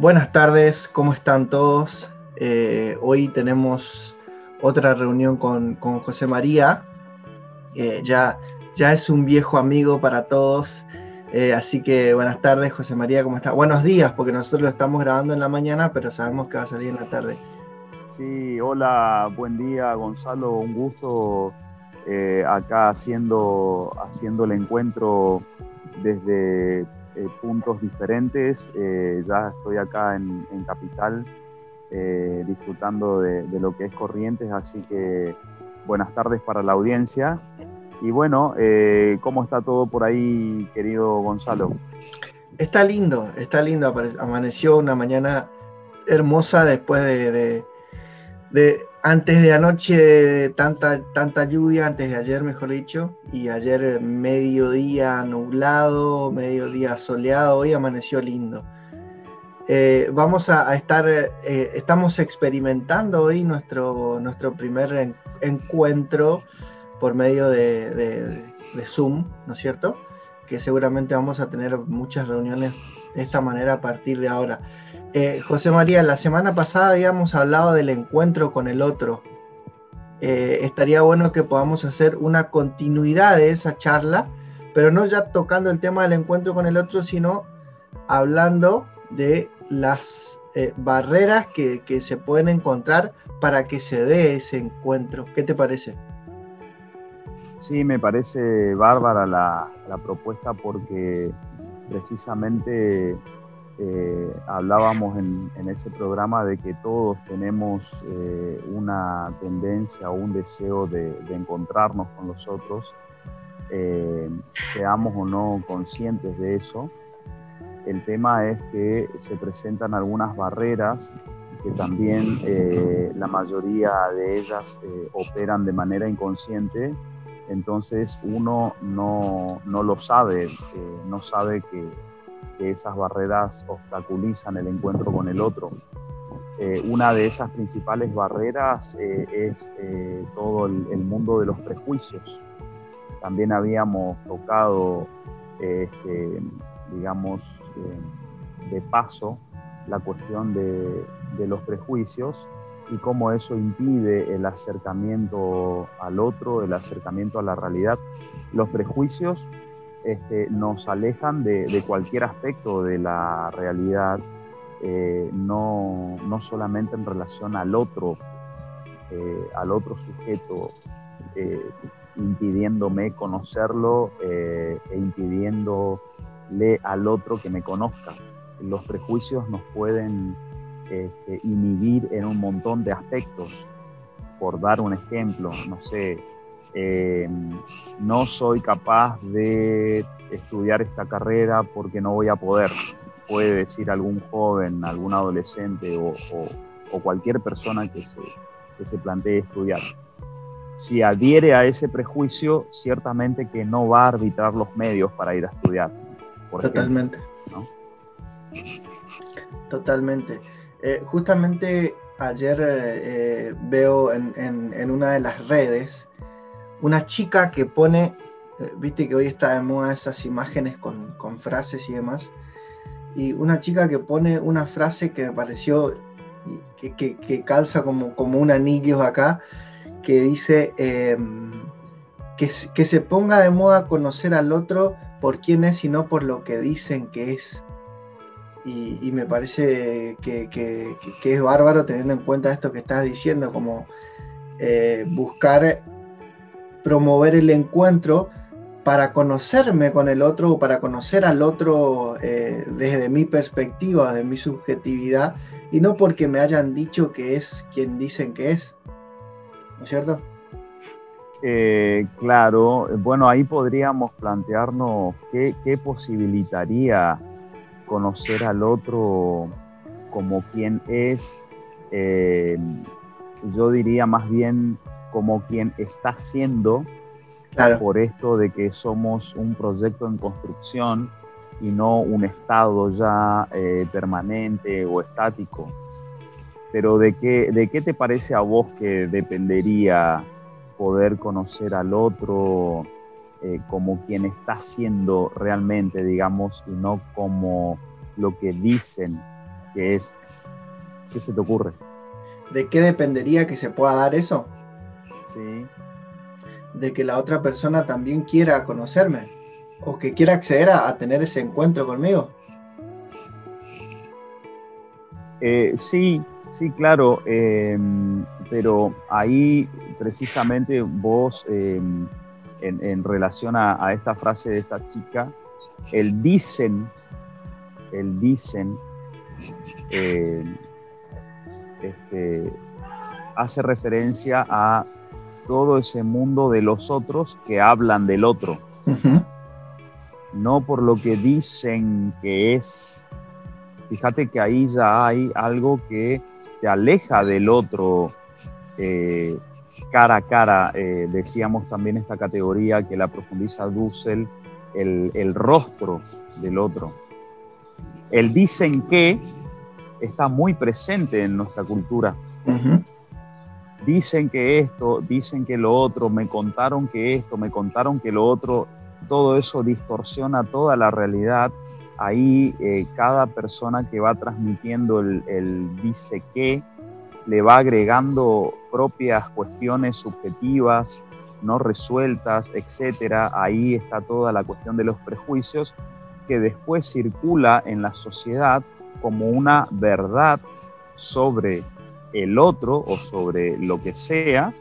Buenas tardes, ¿cómo están todos? Eh, hoy tenemos otra reunión con, José María. Eh, ya, ya es un viejo amigo para todos. Eh, así que buenas tardes, José María, ¿cómo está? Buenos días, porque nosotros lo estamos grabando en la mañana, pero sabemos que va a salir en la tarde. Sí, hola, buen día, Gonzalo, un gusto acá haciendo, haciendo el encuentro desde eh, puntos diferentes. Eh, ya estoy acá en, Capital eh, disfrutando de, lo que es Corrientes, así que buenas tardes para la audiencia. Y bueno, ¿cómo está todo por ahí, querido Gonzalo? Está lindo, está lindo. Amaneció una mañana hermosa después de antes de anoche tanta, tanta lluvia, antes de ayer mejor dicho, y ayer mediodía nublado, mediodía soleado, hoy amaneció lindo. Eh, vamos a, estar, eh, estamos experimentando hoy nuestro, nuestro primer encuentro por medio de, de Zoom, ¿no es cierto? Que seguramente vamos a tener muchas reuniones de esta manera a partir de ahora. Eh, José María, la semana pasada habíamos hablado del encuentro con el otro. Eh, estaría bueno que podamos hacer una continuidad de esa charla, pero no ya tocando el tema del encuentro con el otro, sino hablando de las eh, barreras que, se pueden encontrar para que se dé ese encuentro. ¿Qué te parece? Sí, me parece bárbara la propuesta porque precisamente eh, hablábamos en, ese programa de que todos tenemos eh, una tendencia o un deseo de, encontrarnos con los otros, eh, seamos o no conscientes de eso. El tema es que se presentan algunas barreras que también la mayoría de ellas operan de manera inconsciente, entonces uno no, no lo sabe, no sabe que que esas barreras obstaculizan el encuentro con el otro. Eh, una de esas principales barreras eh, es eh, todo el, mundo de los prejuicios. También habíamos tocado, este, digamos, de paso la cuestión de, de los prejuicios y cómo eso impide el acercamiento al otro, el acercamiento a la realidad. Los prejuicios este, nos alejan de, cualquier aspecto de la realidad, eh, no, solamente en relación al otro, eh, al otro sujeto, eh, impidiéndome conocerlo e impidiéndole al otro que me conozca. Los prejuicios nos pueden este, inhibir en un montón de aspectos. Por dar un ejemplo, no sé, eh, no soy capaz de estudiar esta carrera porque no voy a poder, puede decir algún joven, algún adolescente o, cualquier persona que se, se plantee estudiar. Si adhiere a ese prejuicio, ciertamente que no va a arbitrar los medios para ir a estudiar. Totalmente. Totalmente. Eh, justamente ayer eh, veo en, una de las redes una chica que pone, eh, viste que hoy está de moda esas imágenes con, frases y demás, y una chica que pone una frase que me pareció que, calza como, como un anillo acá, que dice em, que, que, se ponga de moda conocer al otro por quién es y no por lo que dicen que es. Y, me parece que, es bárbaro teniendo en cuenta esto que estás diciendo, como eh, buscar promover el encuentro para conocerme con el otro o para conocer al otro eh, desde mi perspectiva, de mi subjetividad, y no porque me hayan dicho que es quien dicen que es. ¿No es cierto? Eh, claro, bueno, ahí podríamos plantearnos qué, posibilitaría conocer al otro como quien es. Eh, yo diría más bien como quien está siendo por esto de que somos un proyecto en construcción y no un estado ya eh, permanente o estático. Pero ¿de qué, ¿de qué te parece a vos que dependería poder conocer al otro eh, como quien está siendo realmente, digamos, y no como lo que dicen ¿Qué es? ¿Qué se te ocurre? ¿De qué dependería que se pueda dar eso? Sí. De que la otra persona también quiera conocerme o que quiera acceder a, tener ese encuentro conmigo. Eh, sí, sí, claro, em, pero ahí precisamente vos, em, en, relación a, esta frase de esta chica, el dicen, el dicen, em, este, hace referencia a todo ese mundo de los otros que hablan del otro. No por lo que dicen que es. Fíjate que ahí ya hay algo que te aleja del otro eh, cara a cara. Eh, decíamos también esta categoría que la profundiza Dussel, el, rostro del otro. El dicen que está muy presente en nuestra cultura. Dicen que esto, dicen que lo otro, me contaron que esto, me contaron que lo otro, todo eso distorsiona toda la realidad. Ahí eh, cada persona que va transmitiendo el, dice que le va agregando propias cuestiones subjetivas, no resueltas, etcétera. Ahí está toda la cuestión de los prejuicios que después circula en la sociedad como una verdad sobre el otro o sobre lo que sea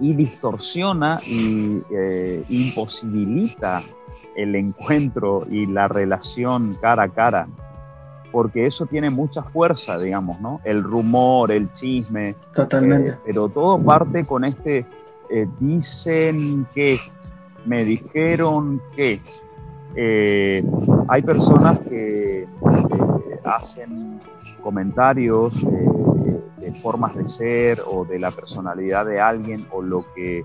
y distorsiona y eh, imposibilita el encuentro y la relación cara a cara, porque eso tiene mucha fuerza, digamos, ¿no? El rumor, el chisme. Totalmente. Eh, pero todo parte con este, eh, dicen que, me dijeron que. hay personas que hacen comentarios formas de ser o de la personalidad de alguien o lo que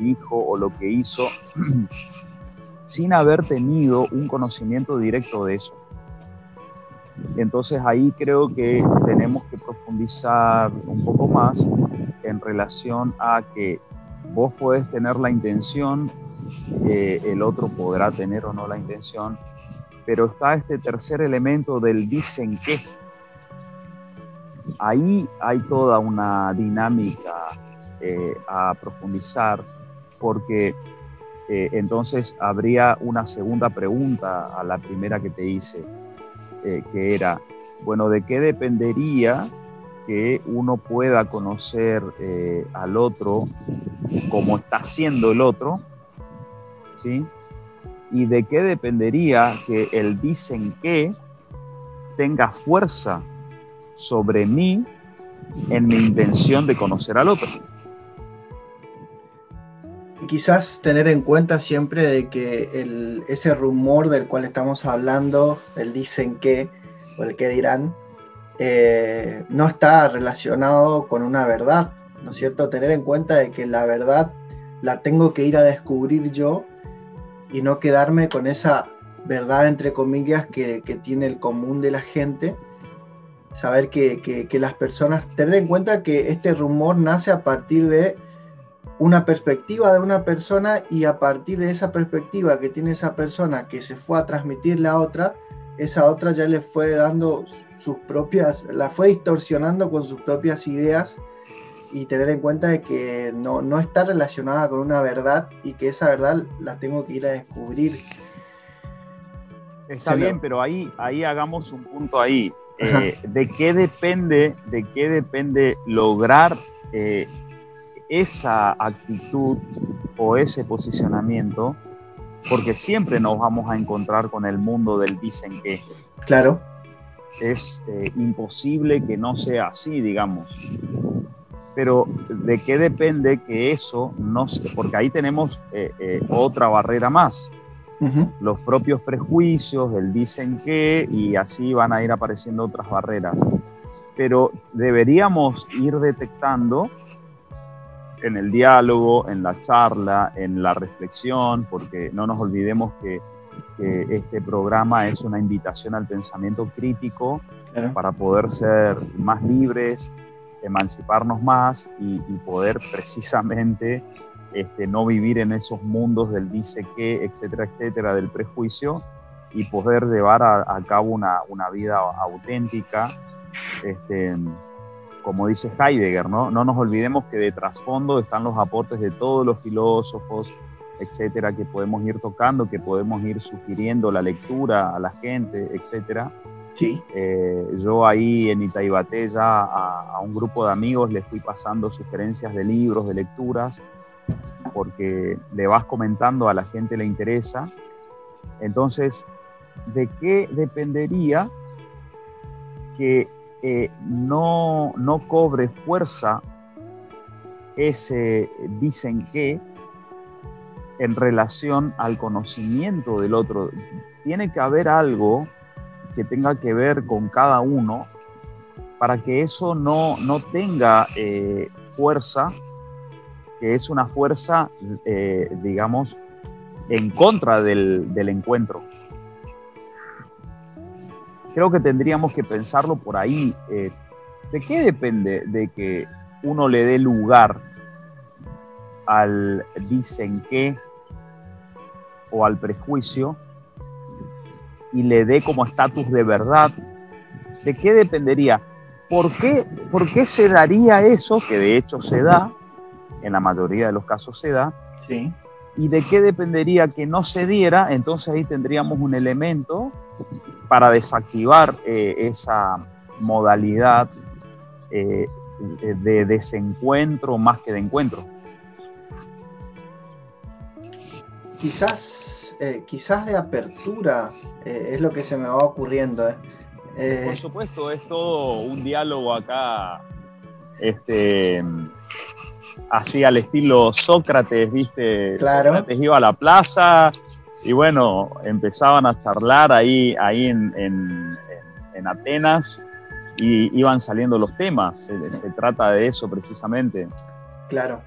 dijo o lo que hizo sin haber tenido un conocimiento directo de eso. Entonces ahí creo que tenemos que profundizar un poco más en relación a que vos podés tener la intención, eh, el otro podrá tener o no la intención, pero está este tercer elemento del dicen que, ahí hay toda una dinámica eh, a profundizar porque eh, entonces habría una segunda pregunta a la primera que te hice, eh, que era, bueno, ¿de qué dependería que uno pueda conocer al otro como está haciendo el otro? ¿Sí? ¿Y de qué dependería que el dicen que tenga fuerza sobre mí en mi intención de conocer al otro. Y quizás tener en cuenta siempre de que ese rumor del cual estamos hablando, el dicen que o el que dirán, eh, no está relacionado con una verdad, ¿no es cierto? Tener en cuenta de que la verdad la tengo que ir a descubrir yo y no quedarme con esa verdad entre comillas que, que tiene el común de la gente, saber que, las personas, tener en cuenta que este rumor nace a partir de una perspectiva de una persona y a partir de esa perspectiva que tiene esa persona que se fue a transmitirle a otra, esa otra ya le fue dando sus propias, la fue distorsionando con sus propias ideas y tener en cuenta de que no, no está relacionada con una verdad y que esa verdad la tengo que ir a descubrir. Está bien, pero ahí, ahí hagamos un punto ahí. Eh, de qué depende, de qué depende lograr eh, esa actitud o ese posicionamiento, porque siempre nos vamos a encontrar con el mundo del dicen que. Claro. Es eh, imposible que no sea así, digamos. Pero de qué depende que eso no se, porque ahí tenemos otra barrera más los propios prejuicios, el dicen que, y así van a ir apareciendo otras barreras. Pero deberíamos ir detectando en el diálogo, en la charla, en la reflexión, porque no nos olvidemos que, este programa es una invitación al pensamiento crítico para poder ser más libres, emanciparnos más y, y poder precisamente este, no vivir en esos mundos del dice que, etcétera, etcétera, del prejuicio, y poder llevar a, cabo una, vida auténtica. Este, como dice Heidegger, ¿no? no nos olvidemos que de trasfondo están los aportes de todos los filósofos, etcétera, que podemos ir tocando, que podemos ir sugiriendo la lectura a la gente, etcétera. Sí. Eh, yo ahí en Itaibate ya a, un grupo de amigos les fui pasando sugerencias de libros, de lecturas, porque le vas comentando a la gente le interesa. Entonces, ¿de qué dependería que eh, no, no cobre fuerza ese dicen que en relación al conocimiento del otro? Tiene que haber algo que tenga que ver con cada uno para que eso no, tenga eh, fuerza, que es una fuerza, eh, digamos, en contra del, encuentro. Creo que tendríamos que pensarlo por ahí. Eh, ¿De qué depende de que uno le dé lugar al dicen que o al prejuicio y le dé como estatus de verdad, ¿de qué dependería? ¿Por qué, ¿Por qué se daría eso, que de hecho se da, en la mayoría de los casos se da? Sí. ¿Y de qué dependería que no se diera? Entonces ahí tendríamos un elemento para desactivar eh, esa modalidad eh, de desencuentro más que de encuentro. Quizás, eh, quizás de apertura es lo que se me va ocurriendo. Por supuesto, es todo un diálogo acá, este, así al estilo Sócrates, ¿viste? Claro. Sócrates iba a la plaza y bueno, empezaban a charlar ahí, ahí en, en, Atenas y iban saliendo los temas. Se, trata de eso precisamente. Claro.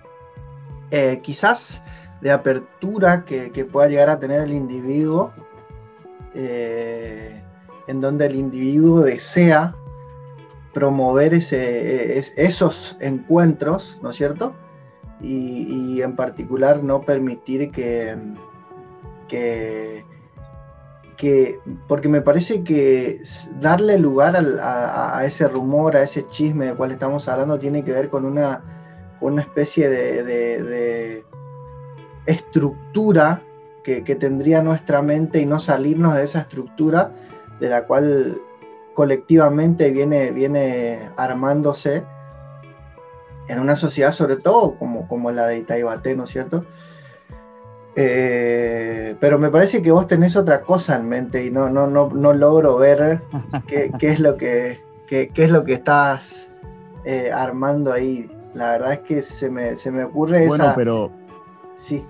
quizás de apertura que, que, pueda llegar a tener el individuo eh, en donde el individuo desea promover ese, esos encuentros, ¿no es cierto? Y, en particular no permitir que, que, porque me parece que darle lugar a, ese rumor, a ese chisme del cual estamos hablando, tiene que ver con una, una especie de estructura que, tendría nuestra mente y no salirnos de esa estructura de la cual colectivamente viene, viene armándose en una sociedad, sobre todo como, como la de Itaibate, ¿no es cierto? Eh, pero me parece que vos tenés otra cosa en mente y no, no, no, no logro ver qué, es lo que, qué, es lo que estás eh, armando ahí. La verdad es que se me, se me ocurre bueno, pero Sí.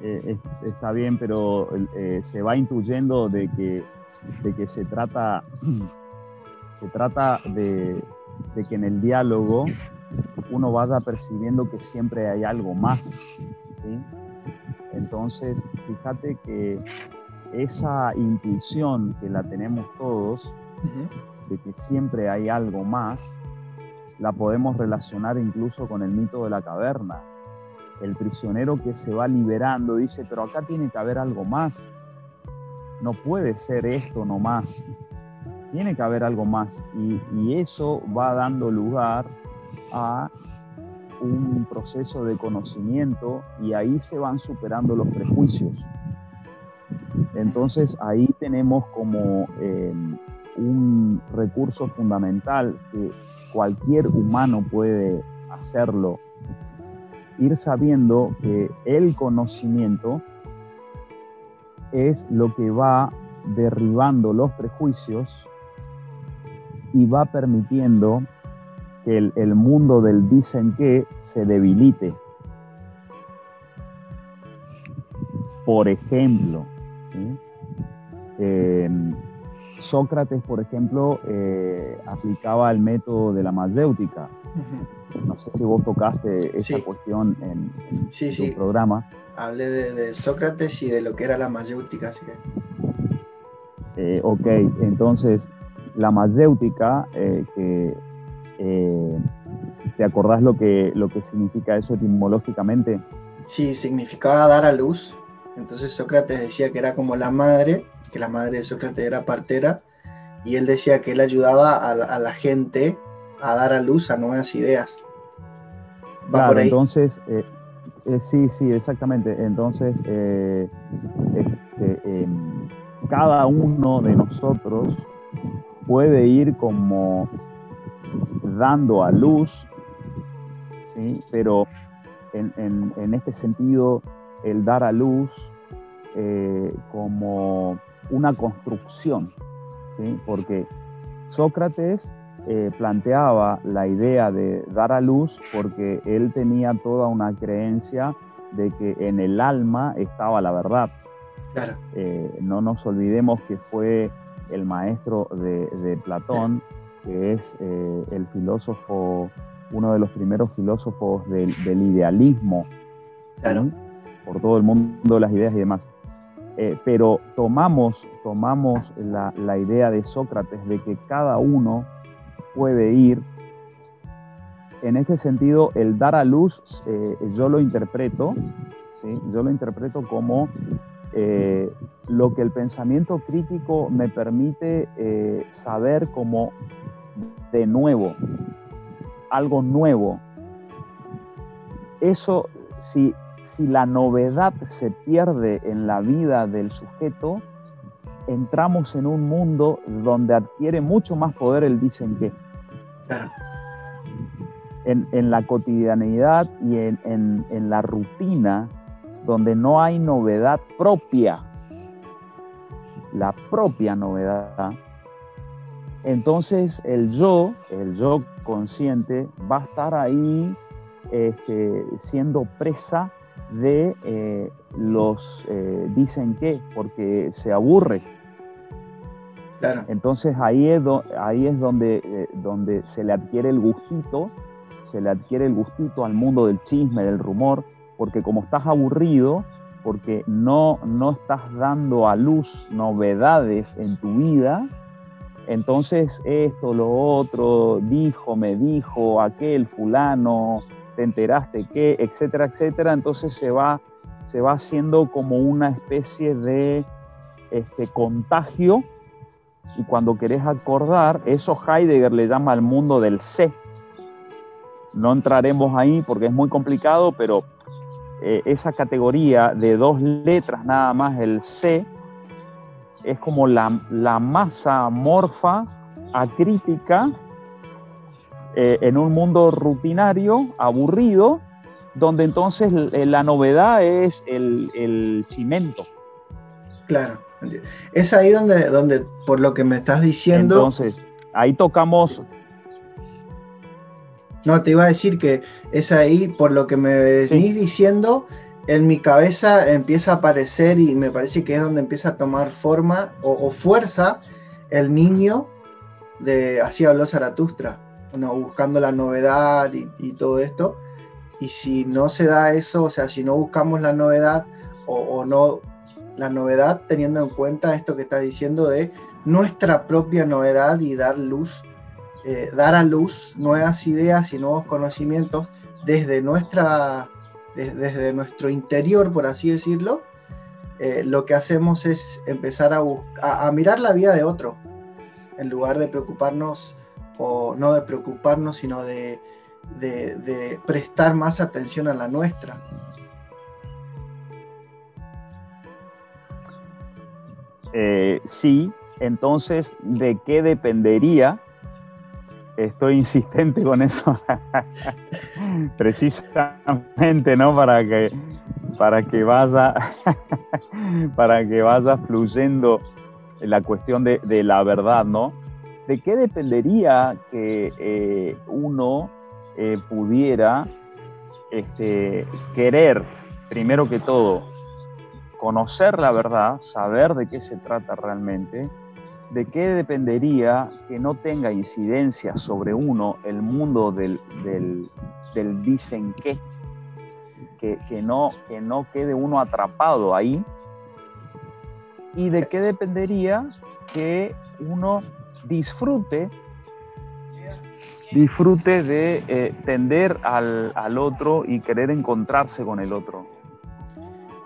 Eh, está bien, pero se va intuyendo de que, de que se trata, se trata de, que en el diálogo uno vaya percibiendo que siempre hay algo más. Entonces, fíjate que esa intuición que la tenemos todos, de que siempre hay algo más, la podemos relacionar incluso con el mito de la caverna el prisionero que se va liberando dice, pero acá tiene que haber algo más. No puede ser esto nomás. Tiene que haber algo más. Y, eso va dando lugar a un proceso de conocimiento y ahí se van superando los prejuicios. Entonces ahí tenemos como eh, un recurso fundamental que cualquier humano puede hacerlo ir sabiendo que el conocimiento es lo que va derribando los prejuicios y va permitiendo que el, mundo del dicen que se debilite. Por ejemplo, em, Sócrates, por ejemplo, eh, aplicaba el método de la mayéutica. No sé si vos tocaste esa cuestión en, en tu programa. Hablé de, Sócrates y de lo que era la mayéutica. Así eh, ok, entonces la mayéutica, eh, que eh, ¿te acordás lo que, lo que significa eso etimológicamente? Sí, significaba dar a luz. Entonces Sócrates decía que era como la madre que la madre de Sócrates era partera, y él decía que él ayudaba a, la gente a dar a luz a nuevas ideas. ¿Va por ahí? Entonces, eh, eh, sí, sí, exactamente. Entonces, eh, este, em, cada uno de nosotros puede ir como dando a luz, pero en, este sentido, el dar a luz eh, como una construcción, porque Sócrates eh, planteaba la idea de dar a luz porque él tenía toda una creencia de que en el alma estaba la verdad. Eh, no nos olvidemos que fue el maestro de, Platón, que es eh, el filósofo, uno de los primeros filósofos del, idealismo, por todo el mundo de las ideas y demás. Eh, pero tomamos, tomamos la, idea de Sócrates de que cada uno puede ir. En ese sentido, el dar a luz, eh, yo lo interpreto, ¿sí? yo lo interpreto como eh, lo que el pensamiento crítico me permite eh, saber como de nuevo, algo nuevo. Eso, si, si la novedad se pierde en la vida del sujeto, entramos en un mundo donde adquiere mucho más poder el dicen que. En, la cotidianidad y en, en la rutina, donde no hay novedad propia, la propia novedad, entonces el yo, el yo consciente, va a estar ahí este, siendo presa de eh, los eh, dicen que, porque se aburre. Entonces ahí es, ahí es donde, eh, donde se le adquiere el gustito, se le adquiere el gustito al mundo del chisme, del rumor, porque como estás aburrido, porque no, no estás dando a luz novedades en tu vida, entonces esto, lo otro, dijo, me dijo, aquel fulano, te enteraste que, etcétera, etcétera, entonces se va, se va haciendo como una especie de este, contagio y cuando querés acordar, eso Heidegger le llama al mundo del sé. No entraremos ahí porque es muy complicado, pero eh, esa categoría de dos letras nada más, el C, es como la, masa morfa acrítica eh, en un mundo rutinario, aburrido, donde entonces eh, la novedad es el, el cimento. Claro, es ahí donde, donde, por lo que me estás diciendo... Entonces, ahí tocamos no, te iba a decir que es ahí, por lo que me venís diciendo, en mi cabeza empieza a aparecer y me parece que es donde empieza a tomar forma o, fuerza el niño de así habló Zaratustra, buscando la novedad y, todo esto. Y si no se da eso, o sea, si no buscamos la novedad o, o no la novedad, teniendo en cuenta esto que estás diciendo de nuestra propia novedad y dar luz eh, dar a luz nuevas ideas y nuevos conocimientos desde, nuestra, desde nuestro interior, por así decirlo, eh, lo que hacemos es empezar a, a, mirar la vida de otro, en lugar de preocuparnos, o no de preocuparnos, sino de, de, prestar más atención a la nuestra. Eh, sí, entonces, ¿de qué dependería estoy insistente con eso. Precisamente no para que para que vaya para que vaya fluyendo la cuestión de, la verdad no de qué dependería que eh, uno eh, pudiera este, querer primero que todo conocer la verdad saber de qué se trata realmente ¿de qué dependería que no tenga incidencia sobre uno el mundo del, dicen qué? Que, no, que no quede uno atrapado ahí. ¿Y de qué dependería que uno disfrute disfrute de eh, tender al, otro y querer encontrarse con el otro.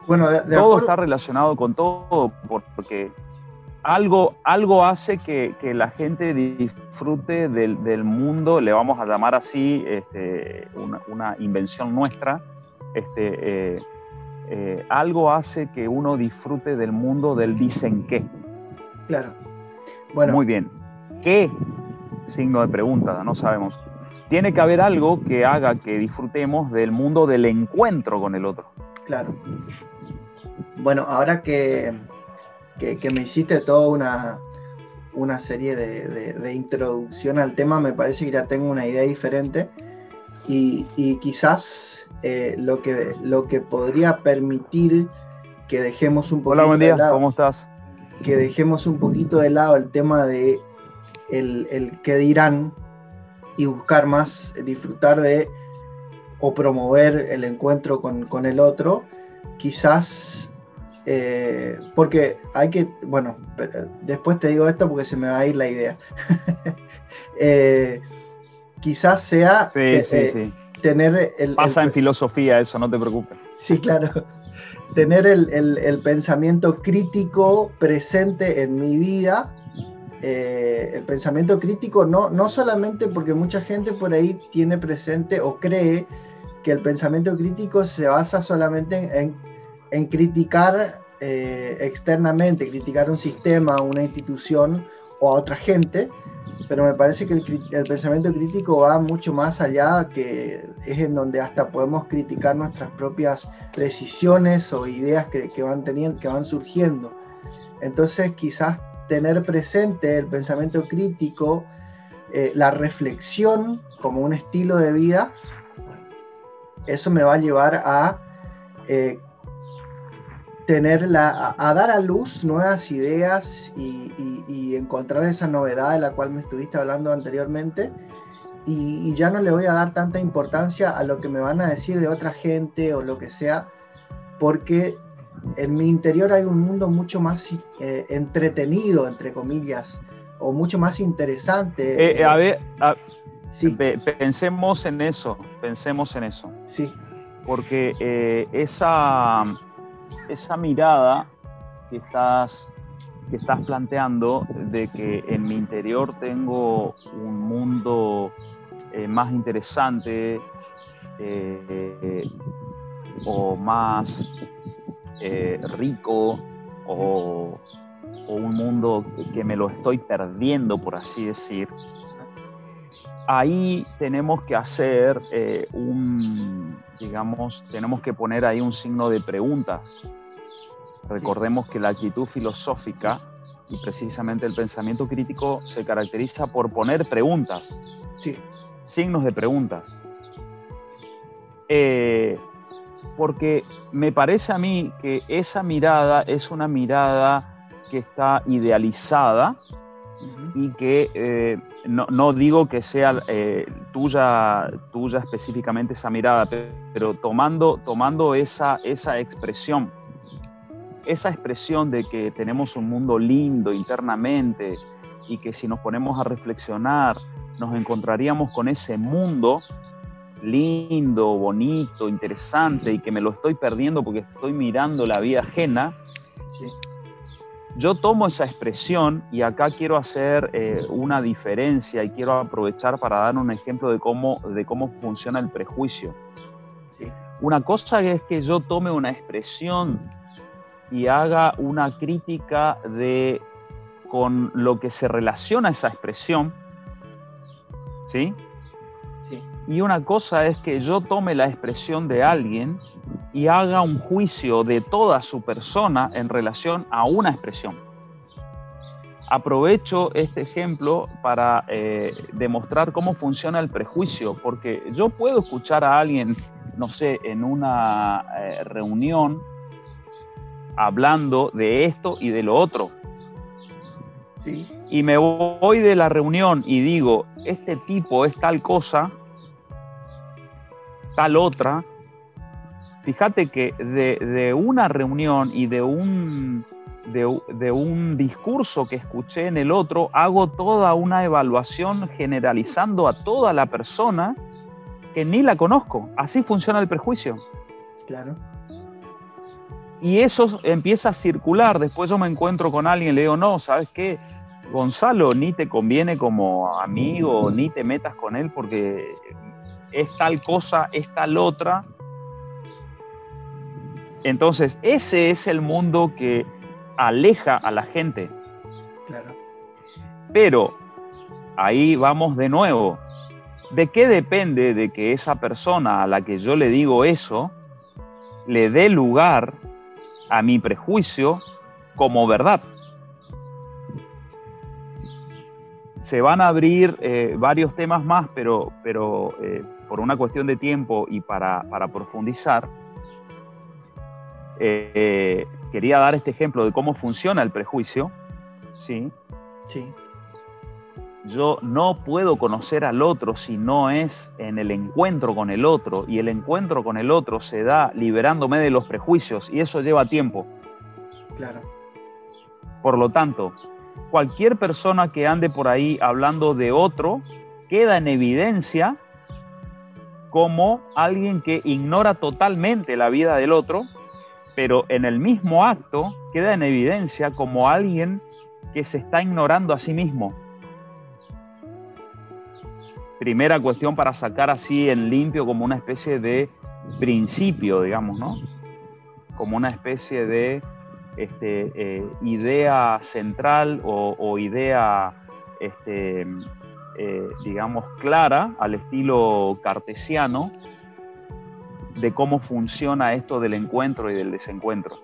Bueno, todo está relacionado con todo porque algo, algo hace que, la gente disfrute del, mundo, le vamos a llamar así, este, una, invención nuestra, este, eh, eh, algo hace que uno disfrute del mundo del dicen qué. Claro. Bueno. Muy bien. ¿Qué? Signo de pregunta, no sabemos. Tiene que haber algo que haga que disfrutemos del mundo del encuentro con el otro. Claro. Bueno, ahora que, que, me hiciste toda una, una serie de, introducción al tema, me parece que ya tengo una idea diferente y, y quizás eh, lo, que, lo que podría permitir que dejemos un poquito Hola, buen día, ¿cómo estás? Que dejemos un poquito de lado el tema de el, el que dirán y buscar más, disfrutar de o promover el encuentro con, el otro, quizás, eh, porque hay que, bueno, después te digo esto porque se me va a ir la idea. Eh, quizás sea eh, tener el... Pasa en filosofía eso, no te preocupes. Sí, claro. Tener el, el pensamiento crítico presente en mi vida eh, el pensamiento crítico, no, no solamente porque mucha gente por ahí tiene presente o cree que el pensamiento crítico se basa solamente en, en, criticar eh, externamente, criticar un sistema, una institución o a otra gente, pero me parece que el, pensamiento crítico va mucho más allá, que es en donde hasta podemos criticar nuestras propias decisiones o ideas que, que van, teniendo, que van surgiendo. Entonces quizás tener presente el pensamiento crítico, eh, la reflexión como un estilo de vida, eso me va a llevar a eh, tener la, a, dar a luz nuevas ideas y, encontrar esa novedad de la cual me estuviste hablando anteriormente. Y, ya no le voy a dar tanta importancia a lo que me van a decir de otra gente o lo que sea, porque en mi interior hay un mundo mucho más eh, entretenido, entre comillas, o mucho más interesante. Eh, eh, a ver, pensemos en eso, pensemos en eso. Sí. Porque esa, esa mirada que estás, que estás planteando de que en mi interior tengo un mundo más interesante o más eh, rico o, un mundo que, me lo estoy perdiendo, por así decir, ahí tenemos que hacer eh, un, digamos, tenemos que poner ahí un signo de preguntas. Recordemos que la actitud filosófica y precisamente el pensamiento crítico se caracteriza por poner preguntas, sí. signos de preguntas. Eh, porque me parece a mí que esa mirada es una mirada que está idealizada y que eh, no, digo que sea eh, tuya, tuya específicamente esa mirada, pero tomando, tomando esa, esa expresión, esa expresión de que tenemos un mundo lindo internamente y que si nos ponemos a reflexionar nos encontraríamos con ese mundo, lindo, bonito, interesante y que me lo estoy perdiendo porque estoy mirando la vida ajena, yo tomo esa expresión y acá quiero hacer eh, una diferencia y quiero aprovechar para dar un ejemplo de cómo, de cómo funciona el prejuicio. Una cosa es que yo tome una expresión y haga una crítica de con lo que se relaciona esa expresión, ¿sí? Y una cosa es que yo tome la expresión de alguien y haga un juicio de toda su persona en relación a una expresión. Aprovecho este ejemplo para eh, demostrar cómo funciona el prejuicio, porque yo puedo escuchar a alguien, no sé, en una eh, reunión hablando de esto y de lo otro. Y me voy de la reunión y digo, este tipo es tal cosa, tal otra. Fíjate que de, una reunión y de un, de, un discurso que escuché en el otro, hago toda una evaluación generalizando a toda la persona que ni la conozco. Así funciona el prejuicio. Claro. Y eso empieza a circular. Después yo me encuentro con alguien y le digo, no, ¿sabes qué? Gonzalo, ni te conviene como amigo, ni te metas con él porque es tal cosa, es tal otra. Entonces, ese es el mundo que aleja a la gente. Claro. Pero ahí vamos de nuevo. ¿De qué depende de que esa persona a la que yo le digo eso le dé lugar a mi prejuicio como verdad? Se van a abrir eh, varios temas más, pero, pero eh, por una cuestión de tiempo y para, profundizar, eh, quería dar este ejemplo de cómo funciona el prejuicio. ¿sí? Sí yo no puedo conocer al otro si no es en el encuentro con el otro y el encuentro con el otro se da liberándome de los prejuicios y eso lleva tiempo. Claro. Por lo tanto, cualquier persona que ande por ahí hablando de otro queda en evidencia como alguien que ignora totalmente la vida del otro, pero en el mismo acto queda en evidencia como alguien que se está ignorando a sí mismo primera cuestión para sacar así en limpio como una especie de principio, digamos, ¿no? Como una especie de este, eh, idea central o, idea, este, eh, digamos, clara al estilo cartesiano de cómo funciona esto del encuentro y del desencuentro.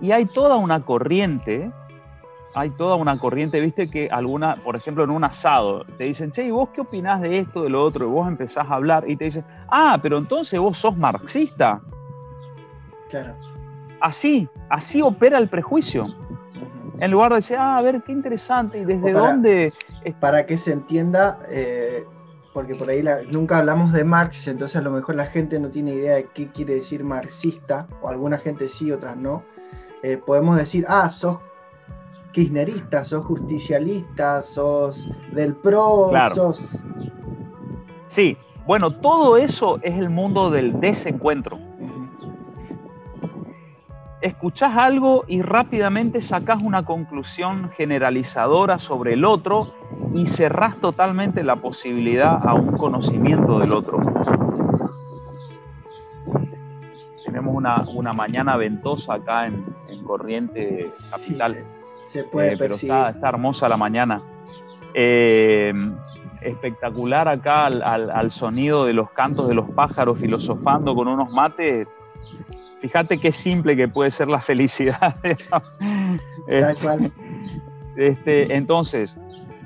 Y hay toda una corriente hay toda una corriente, viste que alguna, por ejemplo, en un asado, te dicen, che, ¿y vos qué opinás de esto, de lo otro? Y vos empezás a hablar y te dicen, ah, pero entonces vos sos marxista. Claro. Así, así opera el prejuicio. En lugar de decir, ah, a ver, qué interesante, y desde dónde... Para que se entienda, eh, porque por ahí nunca hablamos de Marx, entonces a lo mejor la gente no tiene idea de qué quiere decir marxista, o alguna gente sí, otras no. Eh, podemos decir, ah, sos kirchnerista, sos justicialista, sos del PRO, sos... Sí, bueno, todo eso es el mundo del desencuentro. Escuchás algo y rápidamente sacás una conclusión generalizadora sobre el otro y cerrás totalmente la posibilidad a un conocimiento del otro. Tenemos una, mañana ventosa acá en, Corriente Capital. Se puede eh, pero está, hermosa la mañana. Eh, espectacular acá al, sonido de los cantos de los pájaros filosofando con unos mates. Fíjate qué simple que puede ser la felicidad. este, entonces,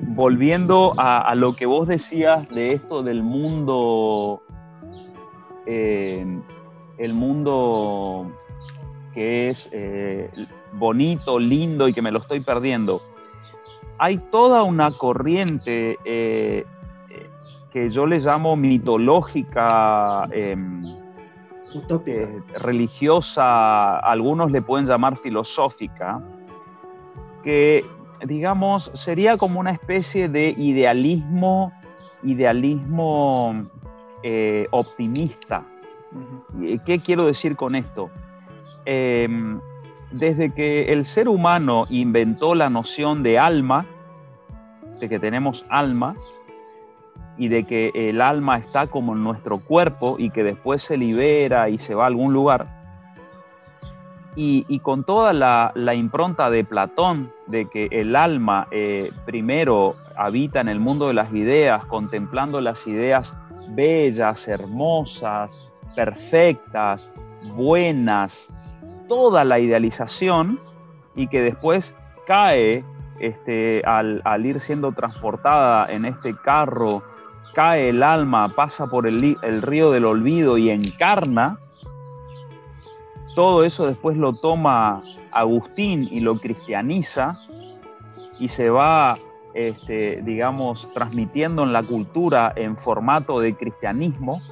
volviendo a, lo que vos decías de esto del mundo, eh, el mundo que es bonito, lindo y que me lo estoy perdiendo. Hay toda una corriente eh, que yo le llamo mitológica, eh, religiosa, algunos le pueden llamar filosófica, que digamos sería como una especie de idealismo, idealismo eh, optimista. ¿Qué quiero decir con esto? Em, desde que el ser humano inventó la noción de alma, de que tenemos alma, y de que el alma está como en nuestro cuerpo y que después se libera y se va a algún lugar, y, con toda la, impronta de Platón de que el alma eh, primero habita en el mundo de las ideas, contemplando las ideas bellas, hermosas, perfectas, buenas, toda la idealización y que después cae este, al, ir siendo transportada en este carro, cae el alma, pasa por el, el río del olvido y encarna, todo eso después lo toma Agustín y lo cristianiza y se va, este, digamos, transmitiendo en la cultura en formato de cristianismo.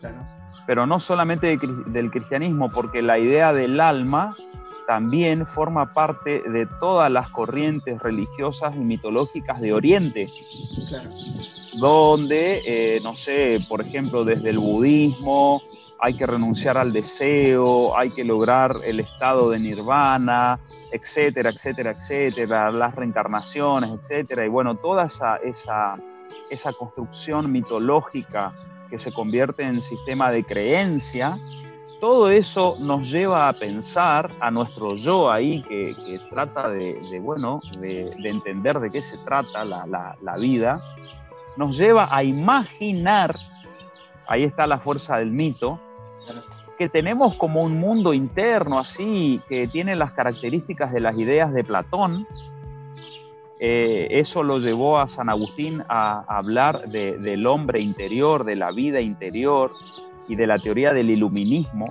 Claro. Pero no solamente del cristianismo, porque la idea del alma también forma parte de todas las corrientes religiosas y mitológicas de Oriente, donde, eh, no sé, por ejemplo, desde el budismo hay que renunciar al deseo, hay que lograr el estado de nirvana, etcétera, etcétera, etcétera, las reencarnaciones, etcétera. Y bueno, toda esa, esa, esa construcción mitológica que se convierte en sistema de creencia, todo eso nos lleva a pensar a nuestro yo ahí que, trata de, bueno, de, entender de qué se trata la, la vida, nos lleva a imaginar, ahí está la fuerza del mito, que tenemos como un mundo interno así, que tiene las características de las ideas de Platón. Eh, eso lo llevó a San Agustín a, hablar del hombre interior, de la vida interior y de la teoría del iluminismo.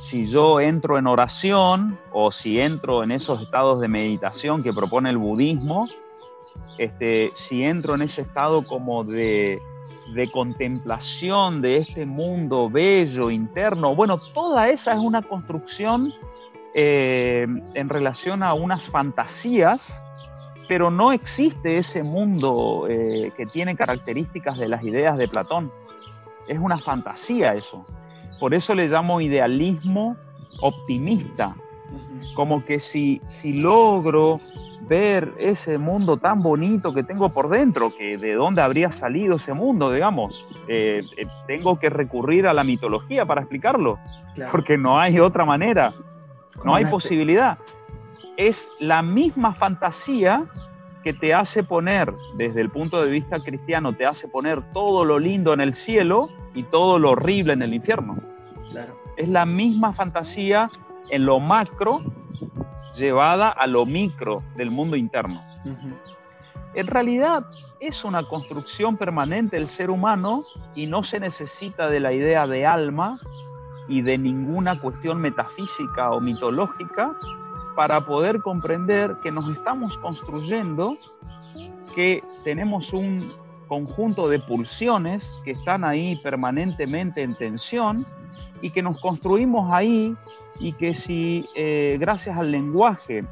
Si yo entro en oración o si entro en esos estados de meditación que propone el budismo, este, si entro en ese estado como de, de contemplación de este mundo bello, interno. Bueno, toda esa es una construcción eh, en relación a unas fantasías, pero no existe ese mundo eh, que tiene características de las ideas de Platón. Es una fantasía eso. Por eso le llamo idealismo optimista. Como que si, si logro ver ese mundo tan bonito que tengo por dentro, que de dónde habría salido ese mundo, digamos. Eh, eh, tengo que recurrir a la mitología para explicarlo, porque no hay otra manera, no hay posibilidad. Es la misma fantasía que te hace poner, desde el punto de vista cristiano, te hace poner todo lo lindo en el cielo y todo lo horrible en el infierno. Es la misma fantasía en lo macro llevada a lo micro del mundo interno. En realidad es una construcción permanente del ser humano y no se necesita de la idea de alma y de ninguna cuestión metafísica o mitológica para poder comprender que nos estamos construyendo, que tenemos un conjunto de pulsiones que están ahí permanentemente en tensión y que nos construimos ahí y que si eh, gracias al lenguaje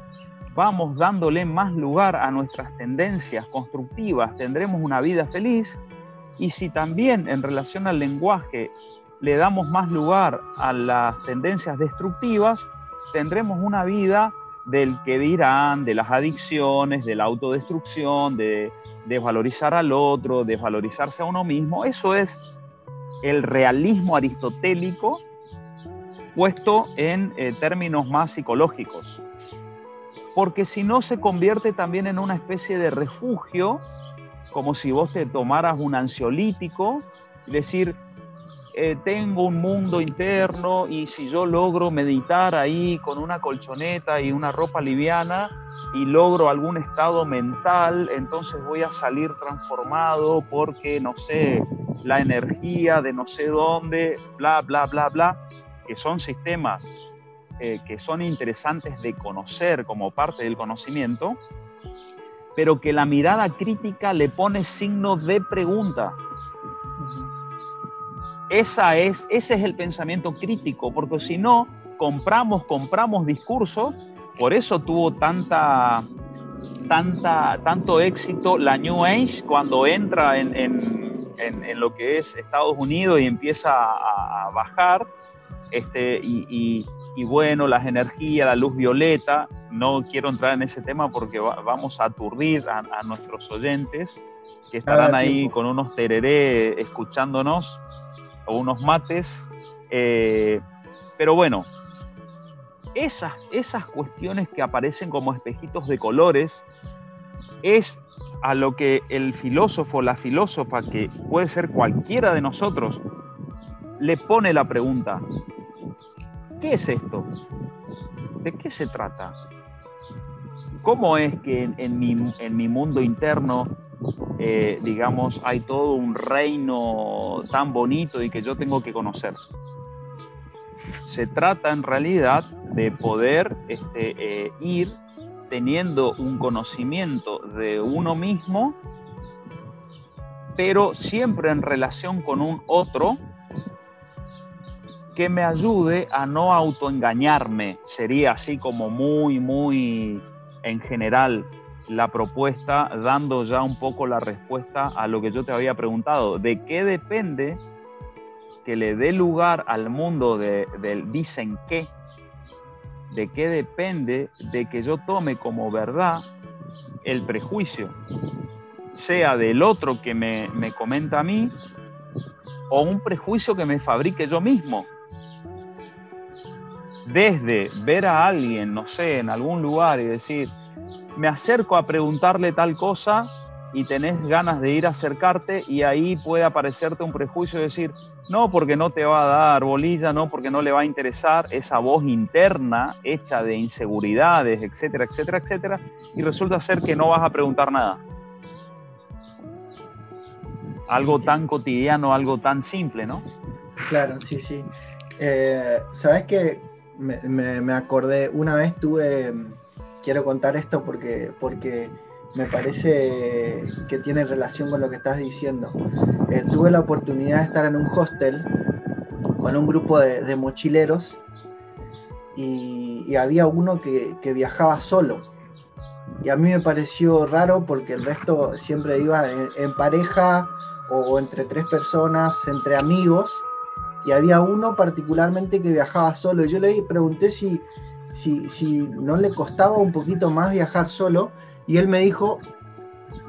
vamos dándole más lugar a nuestras tendencias constructivas, tendremos una vida feliz. Y si también en relación al lenguaje le damos más lugar a las tendencias destructivas, tendremos una vida del que dirán, de las adicciones, de la autodestrucción, de desvalorizar al otro, desvalorizarse a uno mismo. Eso es el realismo aristotélico puesto en eh, términos más psicológicos. Porque si no se convierte también en una especie de refugio, como si vos te tomaras un ansiolítico, y decir, eh, tengo un mundo interno y si yo logro meditar ahí con una colchoneta y una ropa liviana y logro algún estado mental, entonces voy a salir transformado porque, no sé, la energía de no sé dónde, bla, bla, bla, bla que son sistemas eh, que son interesantes de conocer como parte del conocimiento, pero que la mirada crítica le pone signo de pregunta. Esa es, ese es el pensamiento crítico, porque si no, compramos, compramos discursos, por eso tuvo tanta, tanta, tanto éxito la New Age cuando entra en, en, lo que es Estados Unidos y empieza a bajar, este, y, bueno, las energías, la luz violeta, no quiero entrar en ese tema porque vamos a aturdir a, nuestros oyentes que estarán ahí con unos tereré escuchándonos o unos mates. Eh, pero bueno, esas, esas cuestiones que aparecen como espejitos de colores es a lo que el filósofo, la filósofa, que puede ser cualquiera de nosotros, le pone la pregunta, ¿qué es esto? ¿De qué se trata? ¿Cómo es que en, mi, mundo interno, eh, digamos, hay todo un reino tan bonito y que yo tengo que conocer? Se trata en realidad de poder este, eh, ir teniendo un conocimiento de uno mismo, pero siempre en relación con un otro que me ayude a no autoengañarme. Sería así como muy, muy en general la propuesta, dando ya un poco la respuesta a lo que yo te había preguntado. ¿De qué depende que le dé lugar al mundo del dicen qué, de qué depende de que yo tome como verdad el prejuicio, sea del otro que me, me comenta a mí o un prejuicio que me fabrique yo mismo. Desde ver a alguien, no sé, en algún lugar y decir, me acerco a preguntarle tal cosa y tenés ganas de ir a acercarte y ahí puede aparecerte un prejuicio y decir, no porque no te va a dar bolilla, no porque no le va a interesar esa voz interna hecha de inseguridades, etcétera, etcétera, etcétera, y resulta ser que no vas a preguntar nada. Algo tan cotidiano, algo tan simple, ¿no? Claro, sí, sí. Eh, Sabes que me, acordé, una vez tuve, quiero contar esto porque, porque me parece que tiene relación con lo que estás diciendo. Eh, tuve la oportunidad de estar en un hostel con un grupo de, mochileros y, había uno que, viajaba solo. Y a mí me pareció raro porque el resto siempre iba en, pareja o, entre tres personas, entre amigos. Y había uno particularmente que viajaba solo. Yo le pregunté si, si, si no le costaba un poquito más viajar solo y él me dijo,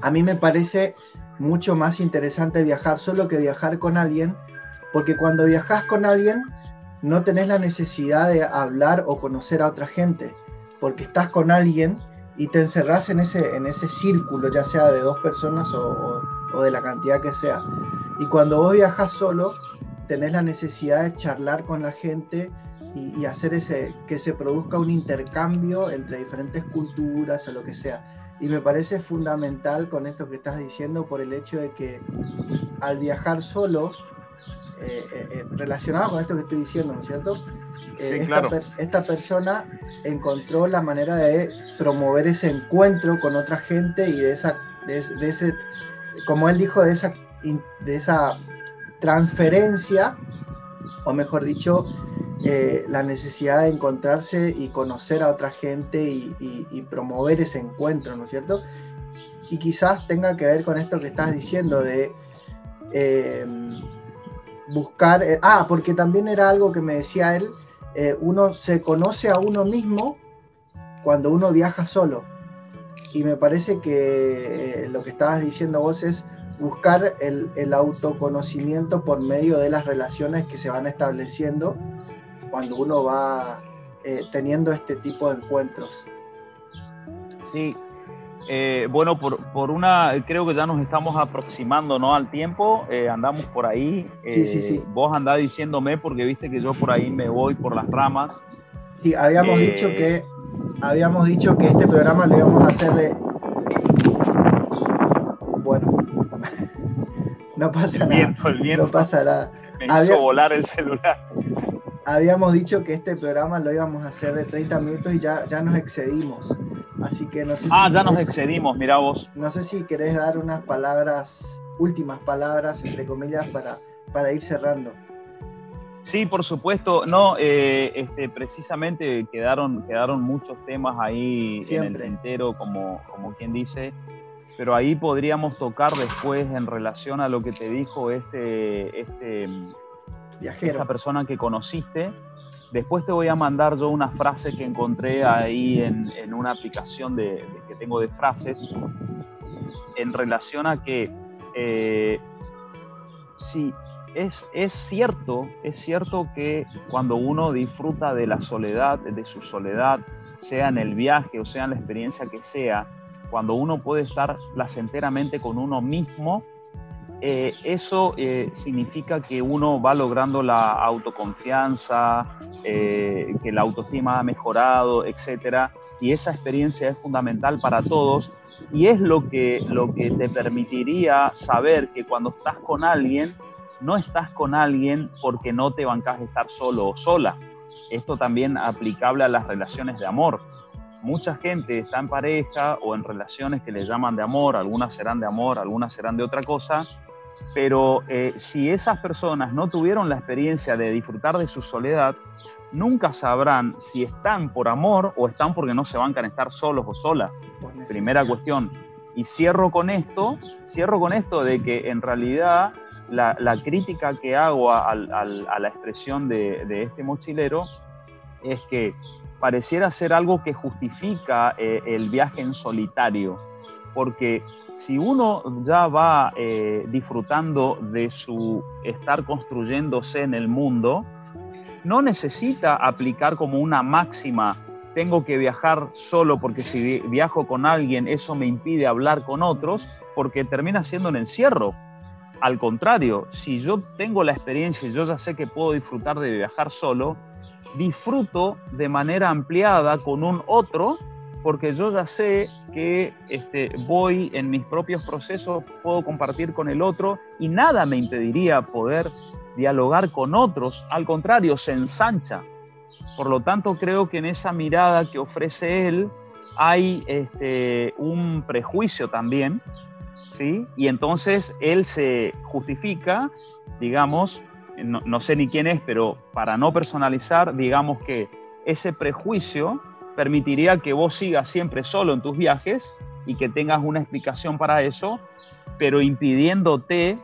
a mí me parece mucho más interesante viajar solo que viajar con alguien, porque cuando viajas con alguien no tenés la necesidad de hablar o conocer a otra gente, porque estás con alguien y te encerrás en ese, en ese círculo, ya sea de dos personas o, de la cantidad que sea. Y cuando vos viajas solo, tenés la necesidad de charlar con la gente y, y, hacer ese, que se produzca un intercambio entre diferentes culturas o lo que sea. Y me parece fundamental con esto que estás diciendo por el hecho de que al viajar solo, eh, eh, eh, relacionado con esto que estoy diciendo, ¿no es cierto? esta, persona encontró la manera de promover ese encuentro con otra gente y de esa, de, ese, como él dijo, de esa, de esa transferencia, o mejor dicho, eh, la necesidad de encontrarse y conocer a otra gente y, promover ese encuentro, ¿no es cierto? Y quizás tenga que ver con esto que estás diciendo de em, buscar, eh, ah, porque también era algo que me decía él, eh, uno se conoce a uno mismo cuando uno viaja solo. Y me parece que lo que estabas diciendo vos es buscar el, el autoconocimiento por medio de las relaciones que se van estableciendo cuando uno va eh, teniendo este tipo de encuentros. Sí, eh, bueno, por, por, una, creo que ya nos estamos aproximando ¿no? al tiempo, eh, andamos por ahí. sí, sí, sí. Vos andás diciéndome porque viste que yo por ahí me voy por las ramas. Sí, habíamos dicho que habíamos dicho que este programa lo íbamos a hacer de. No pasa nada. no pasa nada. Me hizo volar el celular habíamos dicho que este programa lo íbamos a hacer de 30 minutos y ya, ya nos excedimos. Así que no sé Ah, ya nos excedimos, mira vos. No sé si querés dar unas palabras, últimas palabras, entre comillas, para, para ir cerrando. Sí, por supuesto. No, eh, este, precisamente quedaron, quedaron muchos temas ahí en el entero, como, como quien dice. Pero ahí podríamos tocar después en relación a lo que te dijo este, este esa persona que conociste. Después te voy a mandar yo una frase que encontré ahí en, en una aplicación de, que tengo de frases en relación a que eh, sí, es, es, cierto, es cierto que cuando uno disfruta de la soledad, de su soledad, sea en el viaje o sea en la experiencia que sea, cuando uno puede estar placenteramente con uno mismo, eh, eso eh, significa que uno va logrando la autoconfianza, eh, que la autoestima ha mejorado, etc. Y esa experiencia es fundamental para todos y es lo que, lo que te permitiría saber que cuando estás con alguien, no estás con alguien porque no te bancas de estar solo o sola. Esto también aplicable a las relaciones de amor. Mucha gente está en pareja o en relaciones que le llaman de amor, algunas serán de amor, algunas serán de otra cosa, pero eh, si esas personas no tuvieron la experiencia de disfrutar de su soledad, nunca sabrán si están por amor o están porque no se bancan estar solos o solas. Primera cuestión. Y cierro con esto, cierro con esto de que en realidad la, crítica que hago a, la expresión de, este mochilero es que pareciera ser algo que justifica eh, el viaje en solitario, porque si uno ya va eh, disfrutando de su estar construyéndose en el mundo, no necesita aplicar como una máxima, tengo que viajar solo porque si viajo con alguien eso me impide hablar con otros, porque termina siendo un encierro. Al contrario, si yo tengo la experiencia y yo ya sé que puedo disfrutar de viajar solo, disfruto de manera ampliada con un otro porque yo ya sé que este, voy en mis propios procesos, puedo compartir con el otro y nada me impediría poder dialogar con otros, al contrario, se ensancha. Por lo tanto, creo que en esa mirada que ofrece él hay este, un prejuicio también, ¿sí? Y entonces él se justifica, digamos, no, no sé ni quién es, pero para no personalizar, digamos que ese prejuicio permitiría que vos sigas siempre solo en tus viajes y que tengas una explicación para eso, pero impidiéndote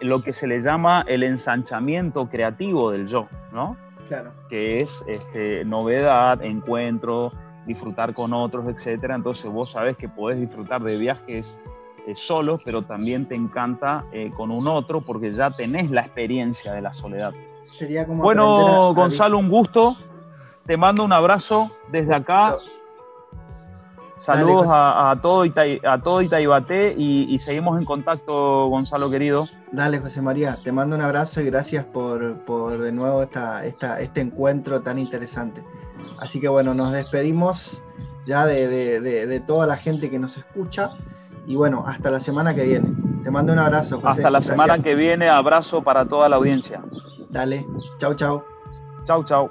lo que se le llama el ensanchamiento creativo del yo, ¿no? Claro. Que es este, novedad, encuentro, disfrutar con otros, etc. Entonces vos sabés que podés disfrutar de viajes eh, solos, pero también te encanta eh, con un otro porque ya tenés la experiencia de la soledad. Sería como bueno, Gonzalo, un gusto. Te mando un abrazo desde acá. Saludos a, todo a todo Itaibate y, seguimos en contacto, Gonzalo querido. Dale, José María, te mando un abrazo y gracias por, de nuevo esta, este encuentro tan interesante. Así que bueno, nos despedimos ya de, toda la gente que nos escucha y bueno, hasta la semana que viene. Te mando un abrazo. José. Hasta la semana que viene, abrazo para toda la audiencia. Dale, chau, chau. Chau, chau.